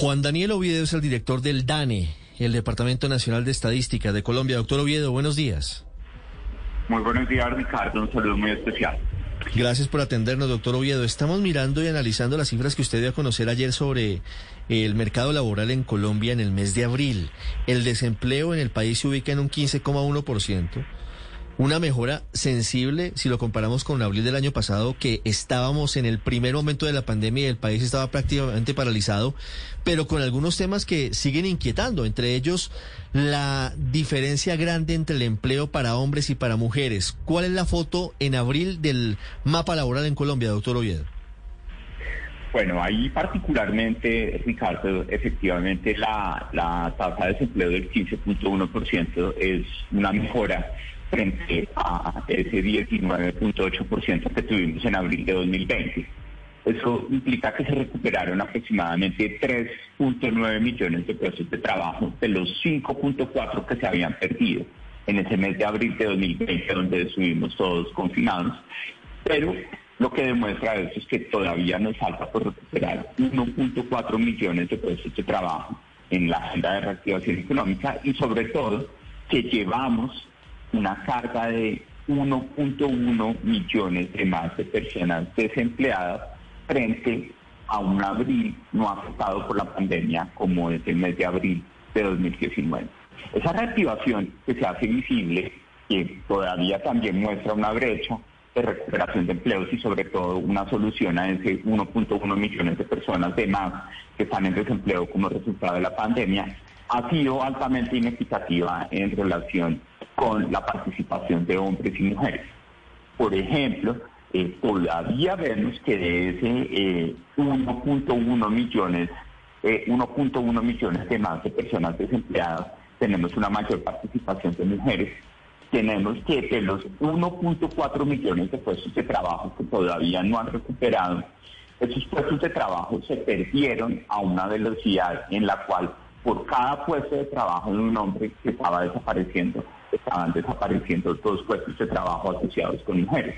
Juan Daniel Oviedo es el director del DANE, el Departamento Nacional de Estadística de Colombia. Doctor Oviedo, buenos días. Muy buenos días, Ricardo. Un saludo muy especial. Gracias por atendernos, doctor Oviedo. Estamos mirando y analizando las cifras que usted dio a conocer ayer sobre el mercado laboral en Colombia en el mes de abril. El desempleo en el país se ubica en un 15,1% una mejora sensible si lo comparamos con abril del año pasado, que estábamos en el primer momento de la pandemia y el país estaba prácticamente paralizado, pero con algunos temas que siguen inquietando, entre ellos la diferencia grande entre el empleo para hombres y para mujeres. ¿Cuál es la foto en abril del mapa laboral en Colombia, doctor Oviedo? Bueno, ahí particularmente, Ricardo, efectivamente la, la tasa de desempleo del 15.1% es una mejora frente a ese 19.8% que tuvimos en abril de 2020. Eso implica que se recuperaron aproximadamente 3.9 millones de puestos de trabajo de los 5.4 que se habían perdido en ese mes de abril de 2020, donde estuvimos todos confinados. Pero lo que demuestra eso es que todavía nos falta por recuperar 1.4 millones de puestos de trabajo en la agenda de reactivación económica y sobre todo que llevamos una carga de 1.1 millones de más de personas desempleadas frente a un abril no afectado por la pandemia como es el mes de abril de 2019. Esa reactivación que se hace visible, que todavía también muestra una brecha de recuperación de empleos y sobre todo una solución a ese 1.1 millones de personas de más que están en desempleo como resultado de la pandemia, ha sido altamente inequitativa en relación con la participación de hombres y mujeres. Por ejemplo, eh, todavía vemos que de ese 1.1 eh, millones, 1.1 eh, millones de más de personas desempleadas, tenemos una mayor participación de mujeres. Tenemos que de los 1.4 millones de puestos de trabajo que todavía no han recuperado, esos puestos de trabajo se perdieron a una velocidad en la cual por cada puesto de trabajo de un hombre que estaba desapareciendo, estaban desapareciendo dos puestos de trabajo asociados con mujeres.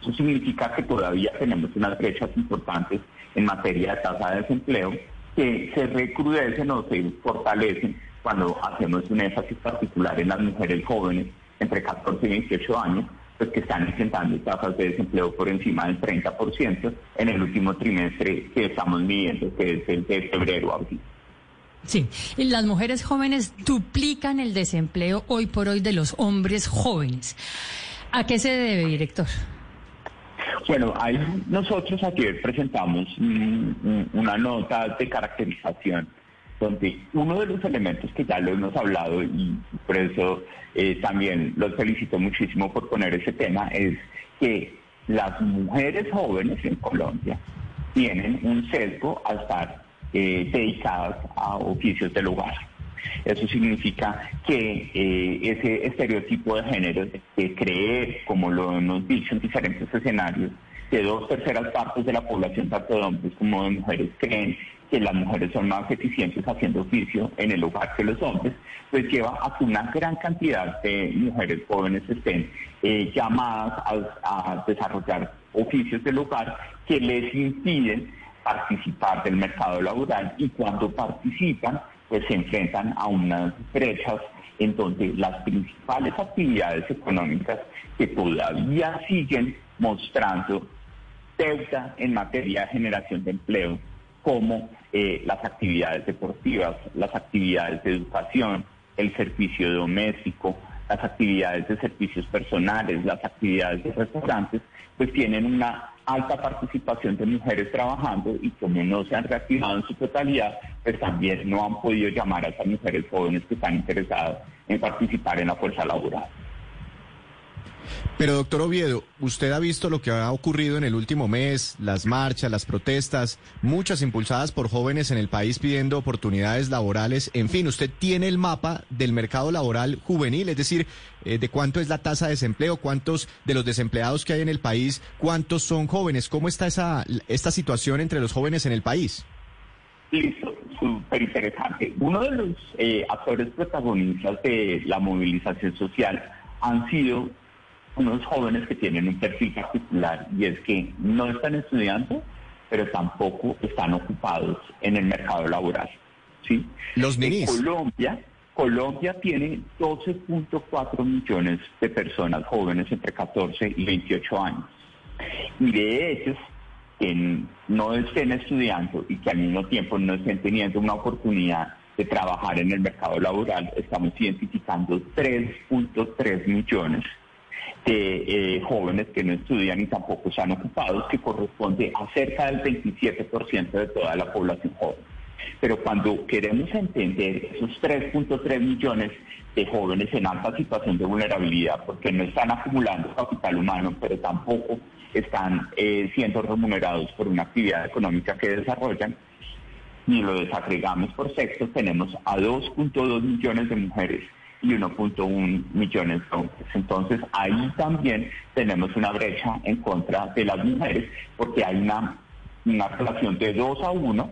Eso significa que todavía tenemos unas brechas importantes en materia de tasa de desempleo que se recrudecen o se fortalecen cuando hacemos un énfasis particular en las mujeres jóvenes entre 14 y 28 años, pues que están enfrentando tasas de desempleo por encima del 30% en el último trimestre que estamos midiendo, que es el de febrero a abril. Sí, las mujeres jóvenes duplican el desempleo hoy por hoy de los hombres jóvenes. ¿A qué se debe, director? Bueno, ahí nosotros ayer presentamos una nota de caracterización donde uno de los elementos que ya lo hemos hablado y por eso eh, también los felicito muchísimo por poner ese tema es que las mujeres jóvenes en Colombia tienen un sesgo al estar eh, dedicadas a oficios del hogar. Eso significa que eh, ese estereotipo de género de creer, como lo hemos dicho en diferentes escenarios, que dos terceras partes de la población, tanto de hombres como de mujeres, creen que las mujeres son más eficientes haciendo oficio en el hogar que los hombres, pues lleva a que una gran cantidad de mujeres jóvenes estén eh, llamadas a, a desarrollar oficios del hogar que les impiden participar del mercado laboral y cuando participan, pues se enfrentan a unas brechas en donde las principales actividades económicas que todavía siguen mostrando deuda en materia de generación de empleo, como eh, las actividades deportivas, las actividades de educación, el servicio doméstico, las actividades de servicios personales, las actividades de restaurantes, pues tienen una alta participación de mujeres trabajando y como no se han reactivado en su totalidad, pues también no han podido llamar a esas mujeres jóvenes que están interesadas en participar en la fuerza laboral. Pero doctor Oviedo, usted ha visto lo que ha ocurrido en el último mes, las marchas, las protestas, muchas impulsadas por jóvenes en el país pidiendo oportunidades laborales. En fin, usted tiene el mapa del mercado laboral juvenil, es decir, eh, de cuánto es la tasa de desempleo, cuántos de los desempleados que hay en el país, cuántos son jóvenes, cómo está esa esta situación entre los jóvenes en el país. Listo, súper interesante. Uno de los eh, actores protagonistas de la movilización social han sido unos jóvenes que tienen un perfil particular y es que no están estudiando, pero tampoco están ocupados en el mercado laboral. ¿sí? Los ninis. Colombia, Colombia tiene 12.4 millones de personas jóvenes entre 14 y 28 años. Y de ellos, que no estén estudiando y que al mismo tiempo no estén teniendo una oportunidad de trabajar en el mercado laboral, estamos identificando 3.3 millones de eh, jóvenes que no estudian y tampoco están ocupados, que corresponde a cerca del 27% de toda la población joven. Pero cuando queremos entender esos 3.3 millones de jóvenes en alta situación de vulnerabilidad, porque no están acumulando capital humano, pero tampoco están eh, siendo remunerados por una actividad económica que desarrollan, ni lo desagregamos por sexo, tenemos a 2.2 millones de mujeres y 1.1 millones de hombres. Entonces ahí también tenemos una brecha en contra de las mujeres porque hay una, una relación de 2 a 1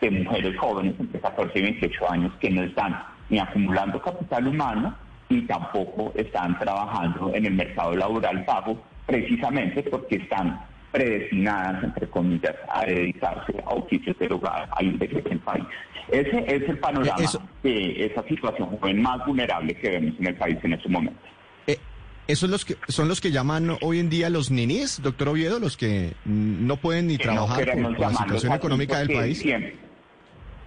de mujeres jóvenes entre 14 y 28 años que no están ni acumulando capital humano ni tampoco están trabajando en el mercado laboral pago precisamente porque están predestinadas, entre comillas, a dedicarse a oficios de hogar, a en el país. Ese es el panorama de esa situación joven más vulnerable que vemos en el país en este momento. Eh, ¿Esos los que, son los que llaman hoy en día los ninis, doctor Oviedo, los que no pueden ni trabajar por, la situación económica del país?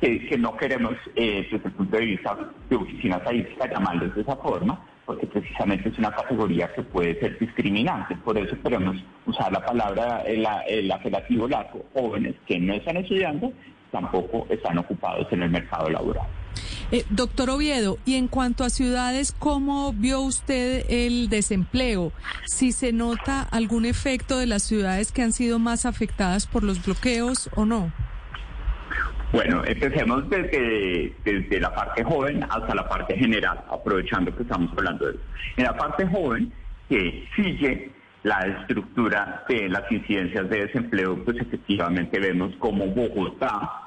que, no queremos, eh, desde el punto de vista de oficina estadística, llamarlos de esa forma, porque precisamente es una categoría que puede ser discriminante. Por eso queremos usar la palabra, el, el apelativo largo, jóvenes que no están estudiando, tampoco están ocupados en el mercado laboral. Eh, doctor Oviedo, y en cuanto a ciudades, ¿cómo vio usted el desempleo? Si se nota algún efecto de las ciudades que han sido más afectadas por los bloqueos o no. Bueno, empecemos desde, desde la parte joven hasta la parte general, aprovechando que estamos hablando de eso. En la parte joven, que sigue la estructura de las incidencias de desempleo, pues efectivamente vemos como Bogotá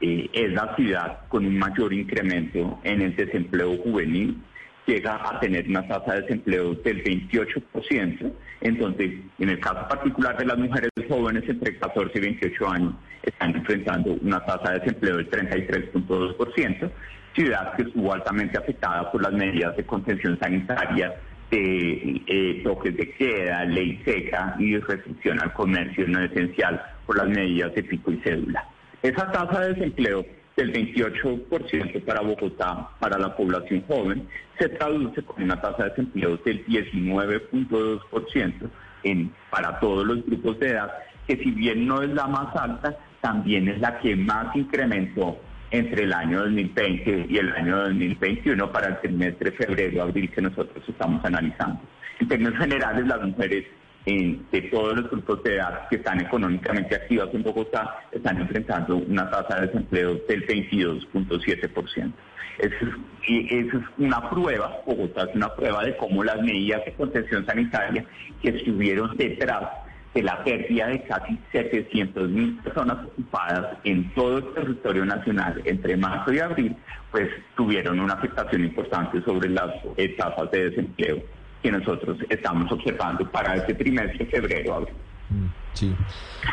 eh, es la ciudad con un mayor incremento en el desempleo juvenil, llega a tener una tasa de desempleo del 28%, entonces en el caso particular de las mujeres jóvenes entre 14 y 28 años están enfrentando una tasa de desempleo del 33.2%, ciudad que estuvo altamente afectada por las medidas de contención sanitaria, de eh, toques de queda, ley seca y restricción al comercio no esencial por las medidas de pico y cédula. Esa tasa de desempleo del 28% para Bogotá, para la población joven, se traduce con una tasa de desempleo del 19.2% en, para todos los grupos de edad, que si bien no es la más alta, también es la que más incrementó entre el año 2020 y el año 2021 para el trimestre febrero-abril que nosotros estamos analizando. En términos generales, las mujeres de todos los grupos de edad que están económicamente activas en Bogotá están enfrentando una tasa de desempleo del 22.7%. Eso es, y eso es una prueba, Bogotá es una prueba de cómo las medidas de contención sanitaria que estuvieron detrás de la pérdida de casi 700 mil personas ocupadas en todo el territorio nacional entre marzo y abril, pues tuvieron una afectación importante sobre las tasas de desempleo que nosotros estamos observando para este trimestre, febrero, abril. Mm, sí.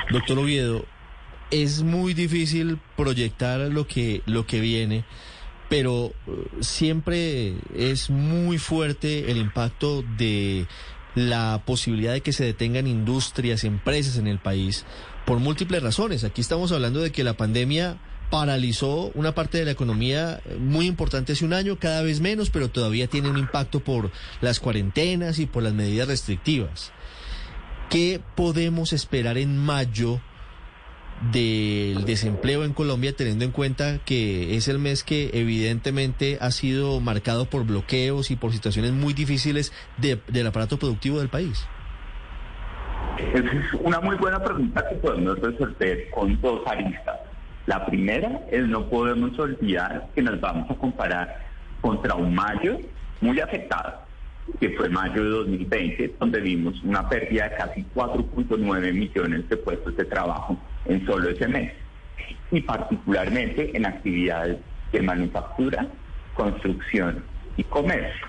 Doctor Oviedo, es muy difícil proyectar lo que, lo que viene, pero eh, siempre es muy fuerte el impacto de la posibilidad de que se detengan industrias, empresas en el país, por múltiples razones. Aquí estamos hablando de que la pandemia paralizó una parte de la economía muy importante hace un año, cada vez menos, pero todavía tiene un impacto por las cuarentenas y por las medidas restrictivas. ¿Qué podemos esperar en mayo del desempleo en Colombia, teniendo en cuenta que es el mes que evidentemente ha sido marcado por bloqueos y por situaciones muy difíciles del aparato productivo del país? Es una muy buena pregunta que podemos resolver con dos aristas. La primera es no podemos olvidar que nos vamos a comparar contra un mayo muy afectado, que fue mayo de 2020, donde vimos una pérdida de casi 4.9 millones de puestos de trabajo en solo ese mes, y particularmente en actividades de manufactura, construcción y comercio.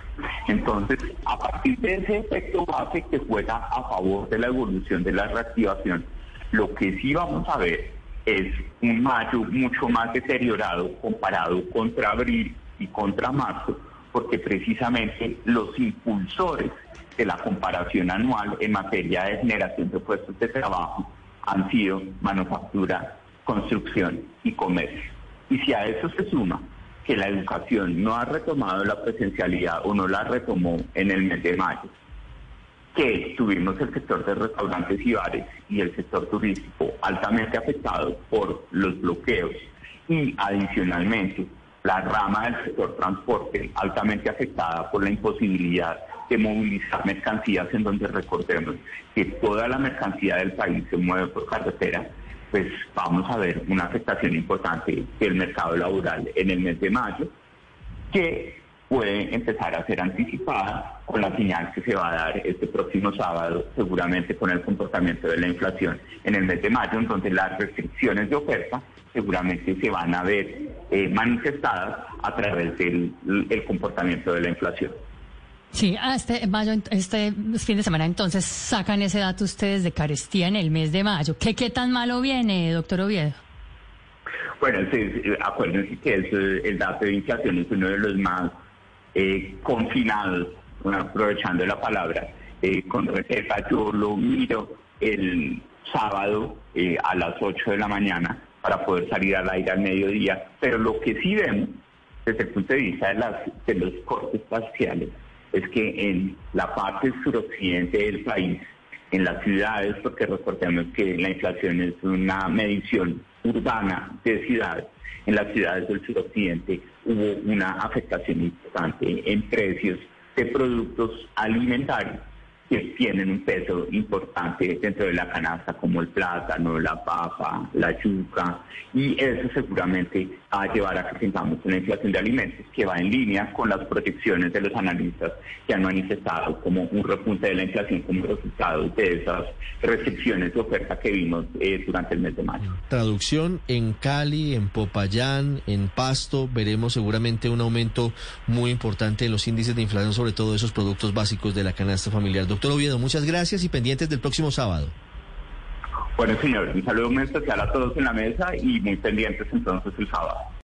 Entonces, a partir de ese efecto base que juega a favor de la evolución de la reactivación, Lo que sí vamos a ver es un mayo mucho más deteriorado comparado contra abril y contra marzo, porque precisamente los impulsores de la comparación anual en materia de generación de puestos de trabajo han sido manufactura, construcción y comercio. Y si a eso se suma que la educación no ha retomado la presencialidad o no la retomó en el mes de mayo, que tuvimos el sector de restaurantes y bares y el sector turístico altamente afectado por los bloqueos. Y adicionalmente la rama del sector transporte altamente afectada por la imposibilidad de movilizar mercancías en donde recordemos que toda la mercancía del país se mueve por carretera, pues vamos a ver una afectación importante del mercado laboral en el mes de mayo, que puede empezar a ser anticipada con la señal que se va a dar este próximo sábado, seguramente con el comportamiento de la inflación en el mes de mayo, en donde las restricciones de oferta seguramente se van a ver eh, manifestadas a través del el comportamiento de la inflación. Sí, este, mayo, este fin de semana entonces sacan ese dato ustedes de carestía en el mes de mayo. ¿Qué, qué tan malo viene, doctor Oviedo? Bueno, acuérdense que el dato de inflación es uno de los más eh, confinados, aprovechando la palabra, eh, con reserva. Yo lo miro el sábado eh, a las 8 de la mañana para poder salir al aire al mediodía, pero lo que sí vemos desde el punto de vista de, las, de los cortes parciales es que en la parte suroccidente del país, en las ciudades, porque recordemos que la inflación es una medición urbana de ciudades, en las ciudades del suroccidente hubo una afectación importante en precios de productos alimentarios que tienen un peso importante dentro de la canasta, como el plátano, la papa, la yuca, y eso seguramente va a llevar a que tengamos una inflación de alimentos que va en línea con las proyecciones de los analistas que han manifestado como un repunte de la inflación como resultado de esas restricciones de oferta que vimos eh, durante el mes de mayo. Traducción, en Cali, en Popayán, en Pasto, veremos seguramente un aumento muy importante en los índices de inflación, sobre todo esos productos básicos de la canasta familiar. Doctor Oviedo, muchas gracias y pendientes del próximo sábado. Bueno, señor, un saludo muy especial a todos en la mesa y muy pendientes entonces el sábado.